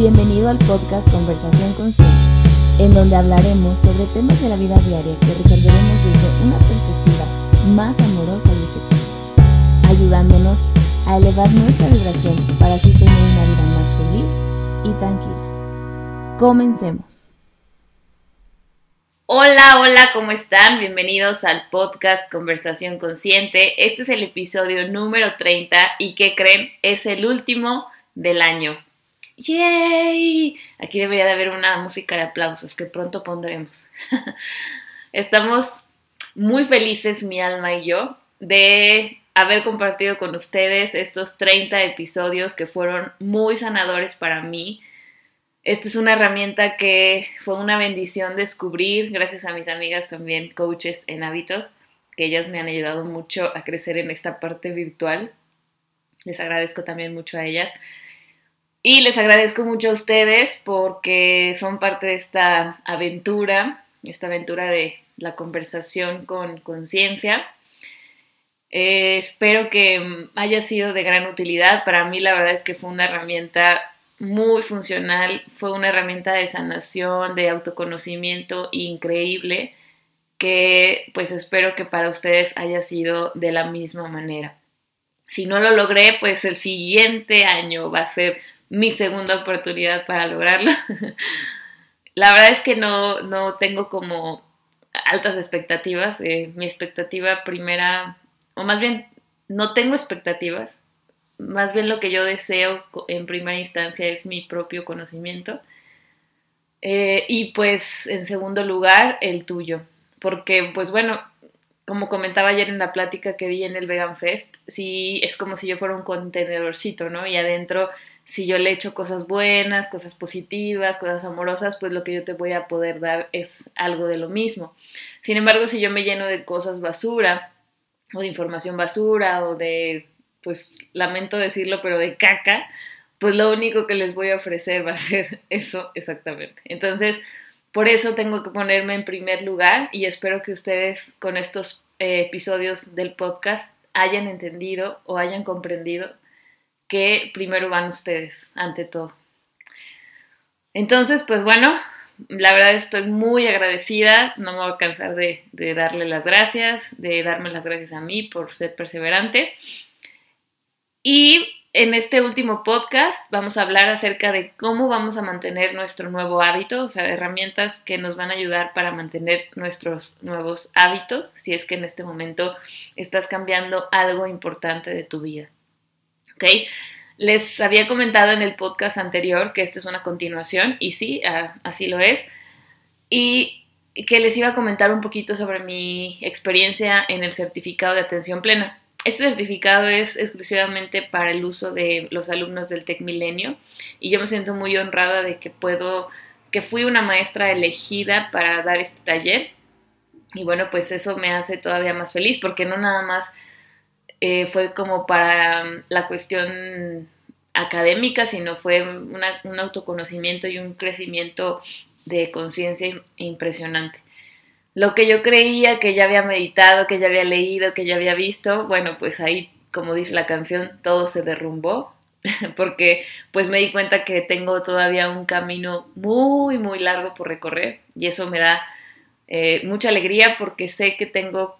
Bienvenido al podcast Conversación Consciente, en donde hablaremos sobre temas de la vida diaria que resolveremos desde una perspectiva más amorosa y efectiva, ayudándonos a elevar nuestra vibración para así tener una vida más feliz y tranquila. Comencemos. Hola, hola, ¿cómo están? Bienvenidos al podcast Conversación Consciente. Este es el episodio número 30 y ¿qué creen? Es el último del año. ¡Yay! Aquí debería de haber una música de aplausos que pronto pondremos. Estamos muy felices, mi alma y yo, de haber compartido con ustedes estos 30 episodios que fueron muy sanadores para mí. Esta es una herramienta que fue una bendición descubrir gracias a mis amigas también coaches en hábitos, que ellas me han ayudado mucho a crecer en esta parte virtual. Les agradezco también mucho a ellas. Y les agradezco mucho a ustedes porque son parte de esta aventura, esta aventura de la conversación con conciencia. Eh, espero que haya sido de gran utilidad. Para mí la verdad es que fue una herramienta muy funcional, fue una herramienta de sanación, de autoconocimiento increíble que pues espero que para ustedes haya sido de la misma manera. Si no lo logré, pues el siguiente año va a ser mi segunda oportunidad para lograrlo. La verdad es que no, no tengo como altas expectativas. Eh, mi expectativa primera, o más bien, no tengo expectativas. Más bien lo que yo deseo en primera instancia es mi propio conocimiento. Eh, y pues en segundo lugar, el tuyo. Porque pues bueno, como comentaba ayer en la plática que di en el Vegan Fest, sí es como si yo fuera un contenedorcito, ¿no? Y adentro si yo le echo cosas buenas, cosas positivas, cosas amorosas, pues lo que yo te voy a poder dar es algo de lo mismo. Sin embargo, si yo me lleno de cosas basura, o de información basura, o de, pues lamento decirlo, pero de caca, pues lo único que les voy a ofrecer va a ser eso exactamente. Entonces, por eso tengo que ponerme en primer lugar y espero que ustedes con estos eh, episodios del podcast hayan entendido o hayan comprendido que primero van ustedes, ante todo. Entonces, pues bueno, la verdad estoy muy agradecida, no me voy a cansar de, darle las gracias, de darme las gracias a mí por ser perseverante. Y en este último podcast vamos a hablar acerca de cómo vamos a mantener nuestro nuevo hábito, o sea, herramientas que nos van a ayudar para mantener nuestros nuevos hábitos, si es que en este momento estás cambiando algo importante de tu vida. Les había comentado en el podcast anterior que esto es una continuación y sí, ah, así lo es. Y que les iba a comentar un poquito sobre mi experiencia en el certificado de atención plena. Este certificado es exclusivamente para el uso de los alumnos del Tec Milenio y yo me siento muy honrada de que puedo, que fui una maestra elegida para dar este taller y bueno, pues eso me hace todavía más feliz porque no nada más eh, fue como para mm, la cuestión académica, sino fue un autoconocimiento y un crecimiento de conciencia impresionante. Lo que yo creía que ya había meditado, que ya había leído, que ya había visto, bueno, pues ahí, como dice la canción, todo se derrumbó, porque pues me di cuenta que tengo todavía un camino muy, muy largo por recorrer y eso me da eh, mucha alegría porque sé que tengo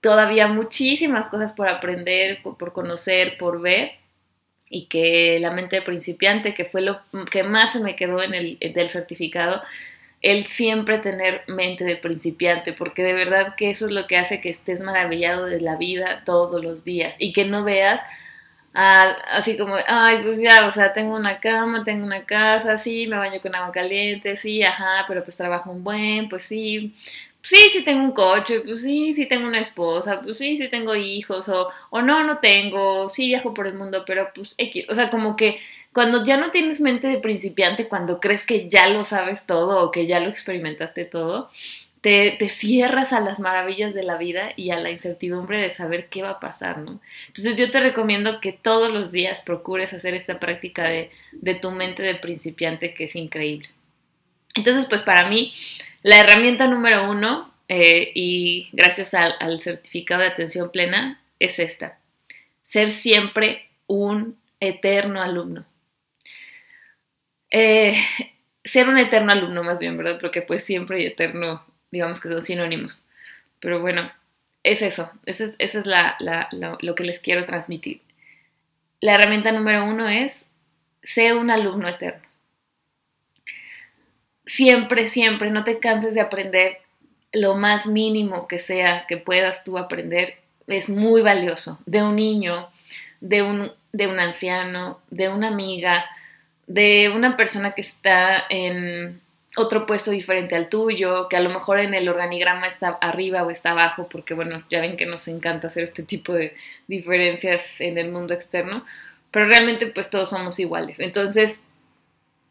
todavía muchísimas cosas por aprender, por, conocer, por ver y que la mente de principiante, que fue lo que más se me quedó en el del certificado, el siempre tener mente de principiante, porque de verdad que eso es lo que hace que estés maravillado de la vida todos los días y que no veas así como, ay, pues ya, o sea, tengo una cama, tengo una casa, sí, me baño con agua caliente, sí, ajá, pero pues trabajo un buen, pues sí, sí, sí tengo un coche, pues sí, sí tengo una esposa, pues sí, sí tengo hijos, o, o no, no tengo, sí viajo por el mundo, pero pues X, o sea, como que cuando ya no tienes mente de principiante, cuando crees que ya lo sabes todo o que ya lo experimentaste todo, te, te, cierras a las maravillas de la vida y a la incertidumbre de saber qué va a pasar, ¿no? Entonces yo te recomiendo que todos los días procures hacer esta práctica de, de tu mente de principiante que es increíble. Entonces, pues para mí, la herramienta número uno, eh, y gracias al, certificado de atención plena, es esta. Ser siempre un eterno alumno. eh, ser un eterno alumno más bien, ¿verdad? Porque pues siempre y eterno, digamos que son sinónimos. Pero bueno, es eso, eso es, es la, lo que les quiero transmitir. La herramienta número uno es, sé un alumno eterno. Siempre, siempre, no te canses de aprender lo más mínimo que sea que puedas tú aprender. Es muy valioso. De un niño, de un, de un anciano, de una amiga, de una persona que está en otro puesto diferente al tuyo, que a lo mejor en el organigrama está arriba o está abajo, porque bueno, ya ven que nos encanta hacer este tipo de diferencias en el mundo externo, pero realmente pues todos somos iguales. Entonces,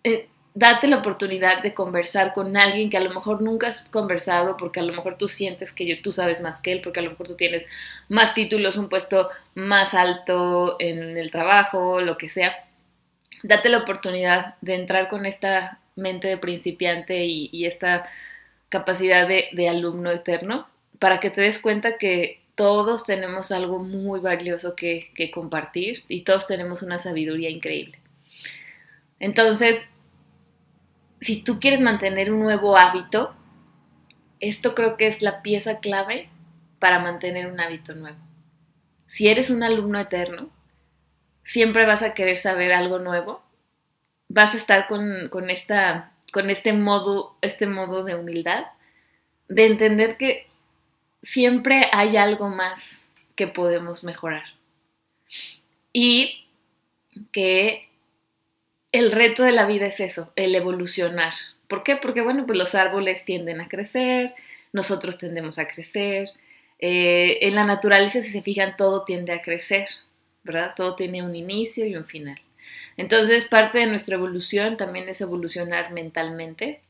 eh, date la oportunidad de conversar con alguien que a lo mejor nunca has conversado, porque a lo mejor tú sientes que tú sabes más que él, porque a lo mejor tú tienes más títulos, un puesto más alto en el trabajo, lo que sea date la oportunidad de entrar con esta mente de principiante y, esta capacidad de, alumno eterno para que te des cuenta que todos tenemos algo muy valioso que, que compartir y todos tenemos una sabiduría increíble. Entonces, si tú quieres mantener un nuevo hábito, esto creo que es la pieza clave para mantener un hábito nuevo. Si eres un alumno eterno, siempre vas a querer saber algo nuevo, vas a estar con, esta, con este, modo, este modo de humildad, de entender que siempre hay algo más que podemos mejorar. Y que el reto de la vida es eso, el evolucionar. ¿Por qué? Porque, bueno, pues los árboles tienden a crecer, nosotros tendemos a crecer. Eh, en la naturaleza, si se fijan, todo tiende a crecer. ¿verdad? Todo tiene un inicio y un final. Entonces, parte de nuestra evolución también es evolucionar mentalmente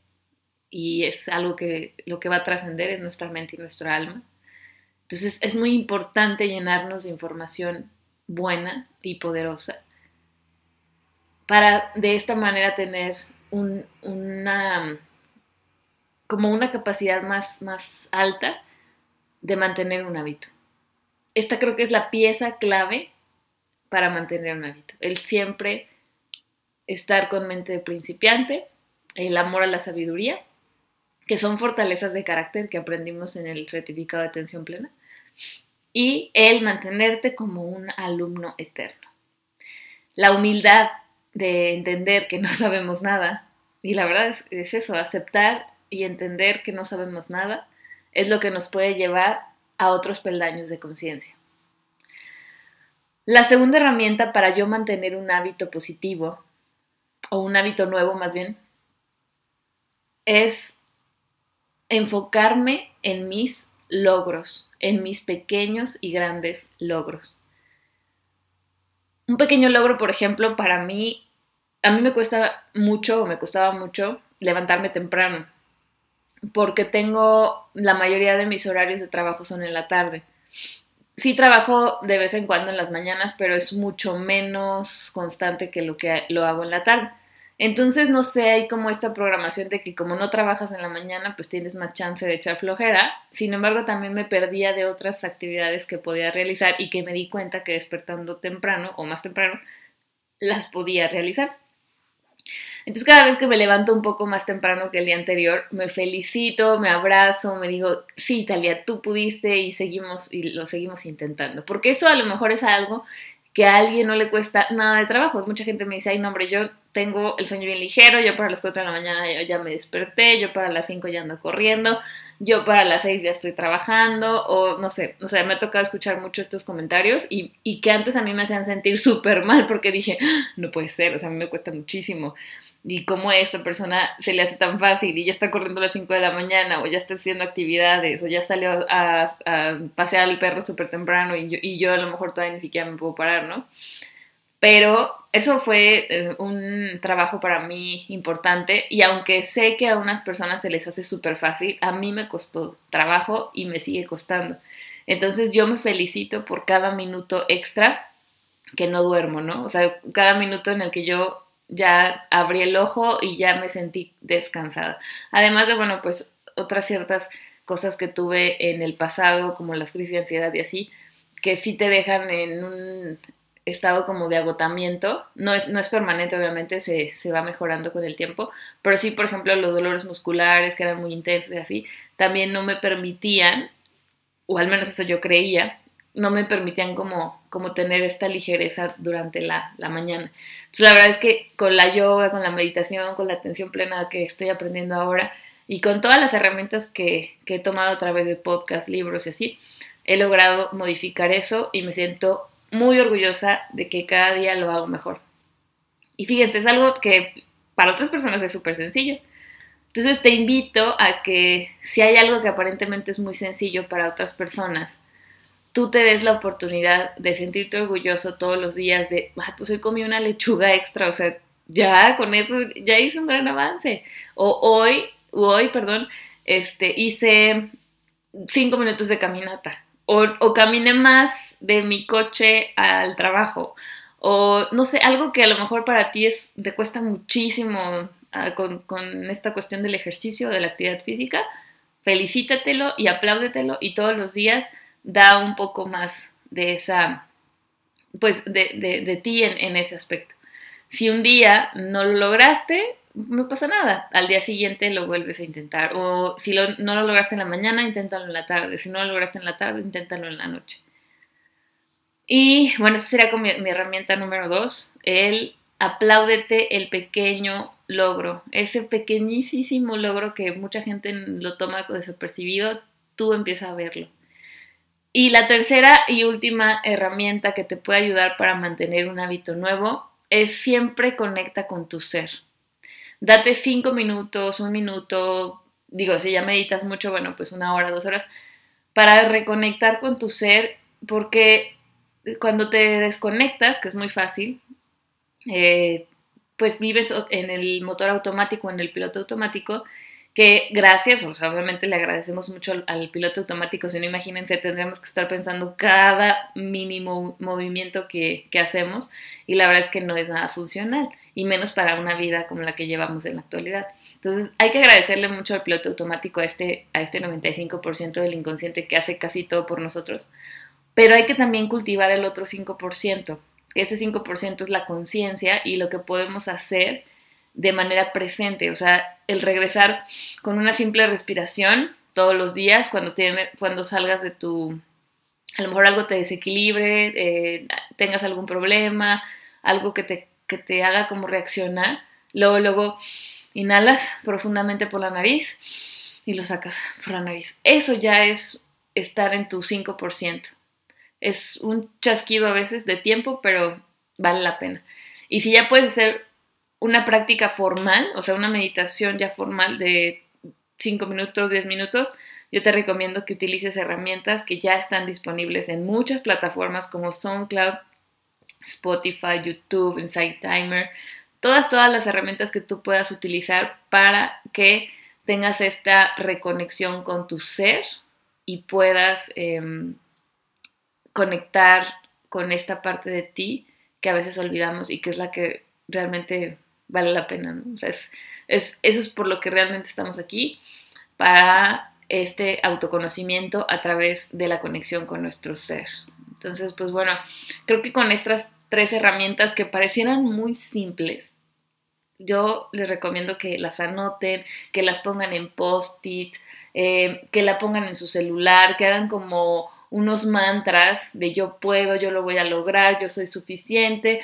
y es algo que lo que va a trascender es nuestra mente y nuestra alma. Entonces, es muy importante llenarnos de información buena y poderosa para de esta manera tener una como una capacidad más, más alta de mantener un hábito. Esta creo que es la pieza clave para mantener un hábito. El siempre estar con mente de principiante, el amor a la sabiduría, que son fortalezas de carácter que aprendimos en el certificado de atención plena, y el mantenerte como un alumno eterno. La humildad de entender que no sabemos nada, y la verdad es, es eso, aceptar y entender que no sabemos nada, es lo que nos puede llevar a otros peldaños de conciencia. La segunda herramienta para yo mantener un hábito positivo, o un hábito nuevo más bien, es enfocarme en mis logros, en mis pequeños y grandes logros. Un pequeño logro, por ejemplo, para mí, a mí me cuesta mucho o me costaba mucho levantarme temprano, porque tengo la mayoría de mis horarios de trabajo son en la tarde sí trabajo de vez en cuando en las mañanas, pero es mucho menos constante que lo que lo hago en la tarde. Entonces, no sé, hay como esta programación de que como no trabajas en la mañana, pues tienes más chance de echar flojera. Sin embargo, también me perdía de otras actividades que podía realizar y que me di cuenta que despertando temprano o más temprano las podía realizar. Entonces cada vez que me levanto un poco más temprano que el día anterior, me felicito, me abrazo, me digo, sí, Talia, tú pudiste y seguimos y lo seguimos intentando. Porque eso a lo mejor es algo que a alguien no le cuesta nada de trabajo. Mucha gente me dice, ay, no, hombre, yo tengo el sueño bien ligero, yo para las 4 de la mañana ya, me desperté, yo para las 5 ya ando corriendo, yo para las 6 ya estoy trabajando, o no sé, o sea, me ha tocado escuchar mucho estos comentarios y, y que antes a mí me hacían sentir súper mal porque dije, ah, no puede ser, o sea, a mí me cuesta muchísimo y cómo a esta persona se le hace tan fácil y ya está corriendo a las 5 de la mañana o ya está haciendo actividades o ya salió a, pasear al perro súper temprano y yo, y yo a lo mejor todavía ni siquiera me puedo parar, ¿no? Pero eso fue eh, un trabajo para mí importante y aunque sé que a unas personas se les hace súper fácil, a mí me costó trabajo y me sigue costando. Entonces yo me felicito por cada minuto extra que no duermo, ¿no? O sea, cada minuto en el que yo ya abrí el ojo y ya me sentí descansada. Además de, bueno, pues otras ciertas cosas que tuve en el pasado, como las crisis de ansiedad y así, que sí te dejan en un estado como de agotamiento. No es, no es permanente, obviamente, se, se, va mejorando con el tiempo. Pero sí, por ejemplo, los dolores musculares, que eran muy intensos y así, también no me permitían, o al menos eso yo creía, no me permitían como, como tener esta ligereza durante la, la mañana. Entonces, la verdad es que con la yoga, con la meditación, con la atención plena que estoy aprendiendo ahora y con todas las herramientas que, que he tomado a través de podcast, libros y así, he logrado modificar eso y me siento muy orgullosa de que cada día lo hago mejor. Y fíjense, es algo que para otras personas es súper sencillo. Entonces te invito a que si hay algo que aparentemente es muy sencillo para otras personas, tú te des la oportunidad de sentirte orgulloso todos los días de, pues hoy comí una lechuga extra, o sea, ya con eso ya hice un gran avance. O hoy, hoy, perdón, este, hice cinco minutos de caminata o, caminé más de mi coche al trabajo, o no sé, algo que a lo mejor para ti es, te cuesta muchísimo ah, con, con, esta cuestión del ejercicio, de la actividad física, felicítatelo y apláudetelo y todos los días da un poco más de esa, pues de, de, de ti en, en ese aspecto. Si un día no lo lograste, no pasa nada. Al día siguiente lo vuelves a intentar. O si no lo lograste en la mañana, inténtalo en la tarde. Si no lo lograste en la tarde, inténtalo en la noche. Y bueno, esa sería como mi, herramienta número dos, el apláudete el pequeño logro, ese pequeñísimo logro que mucha gente lo toma desapercibido, tú empiezas a verlo. Y la tercera y última herramienta que te puede ayudar para mantener un hábito nuevo es siempre conecta con tu ser date cinco minutos, un minuto, digo, si ya meditas mucho, bueno, pues una hora, dos horas, para reconectar con tu ser, porque cuando te desconectas, que es muy fácil, eh, pues vives en el motor automático, en el piloto automático, que gracias, obviamente le agradecemos mucho al, piloto automático, si no imagínense, tendríamos que estar pensando cada mínimo movimiento que, que, hacemos y la verdad es que no es nada funcional y menos para una vida como la que llevamos en la actualidad. Entonces hay que agradecerle mucho al piloto automático, a este, a este 95% del inconsciente que hace casi todo por nosotros, pero hay que también cultivar el otro 5%, que ese 5% es la conciencia y lo que podemos hacer de manera presente, o sea, el regresar con una simple respiración todos los días cuando, tiene, cuando salgas de tu, a lo mejor algo te desequilibre, eh, tengas algún problema, algo que te que te haga como reaccionar. Luego, luego inhalas profundamente por la nariz y lo sacas por la nariz. Eso ya es estar en tu 5%. Es un chasquido a veces de tiempo, pero vale la pena. Y si ya puedes hacer una práctica formal, o sea, una meditación ya formal de 5 minutos, 10 minutos, yo te recomiendo que utilices herramientas que ya están disponibles en muchas plataformas como SoundCloud, Spotify, YouTube, Insight Timer, todas, todas las herramientas que tú puedas utilizar para que tengas esta reconexión con tu ser y puedas em, conectar con esta parte de ti que a veces olvidamos y que es la que realmente vale la pena. es, eso es por lo que realmente estamos aquí, para este autoconocimiento a través de la conexión con nuestro ser. Entonces, pues bueno, creo que con estas tres herramientas que parecieran muy simples, yo les recomiendo que las anoten, que las pongan en post-it, eh, que la pongan en su celular, que hagan como unos mantras de yo puedo, yo lo voy a lograr, yo soy suficiente,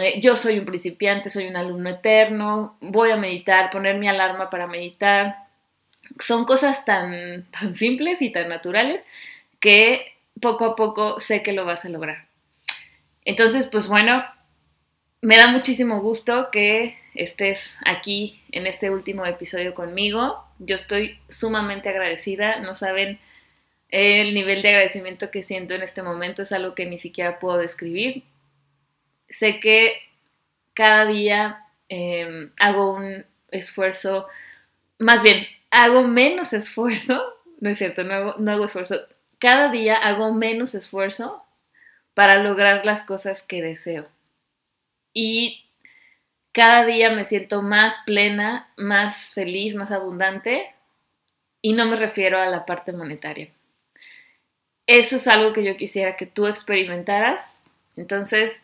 eh, yo soy un principiante, soy un alumno eterno, voy a meditar, poner mi alarma para meditar. Son cosas tan, tan simples y tan naturales que poco a poco sé que lo vas a lograr. Entonces, pues bueno, me da muchísimo gusto que estés aquí en este último episodio conmigo. Yo estoy sumamente agradecida, no saben el nivel de agradecimiento que siento en este momento, es algo que ni siquiera puedo describir. Sé que cada día em, hago un esfuerzo, más bien, hago menos esfuerzo, no es cierto, no hago, no hago esfuerzo, cada día hago menos esfuerzo para lograr las cosas que deseo. Y cada día me siento más plena, más feliz, más abundante y no me refiero a la parte monetaria. Eso es algo que yo quisiera que tú experimentaras. Entonces,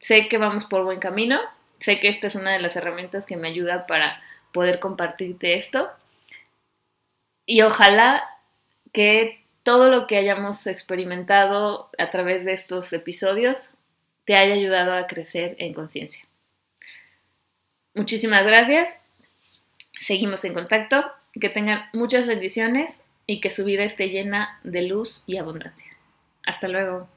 sé que vamos por buen camino, sé que esta es una de las herramientas que me ayuda para poder compartirte esto y ojalá que todo lo que hayamos experimentado a través de estos episodios te haya ayudado a crecer en conciencia. Muchísimas gracias. Seguimos en contacto. Que tengan muchas bendiciones y que su vida esté llena de luz y abundancia. Hasta luego.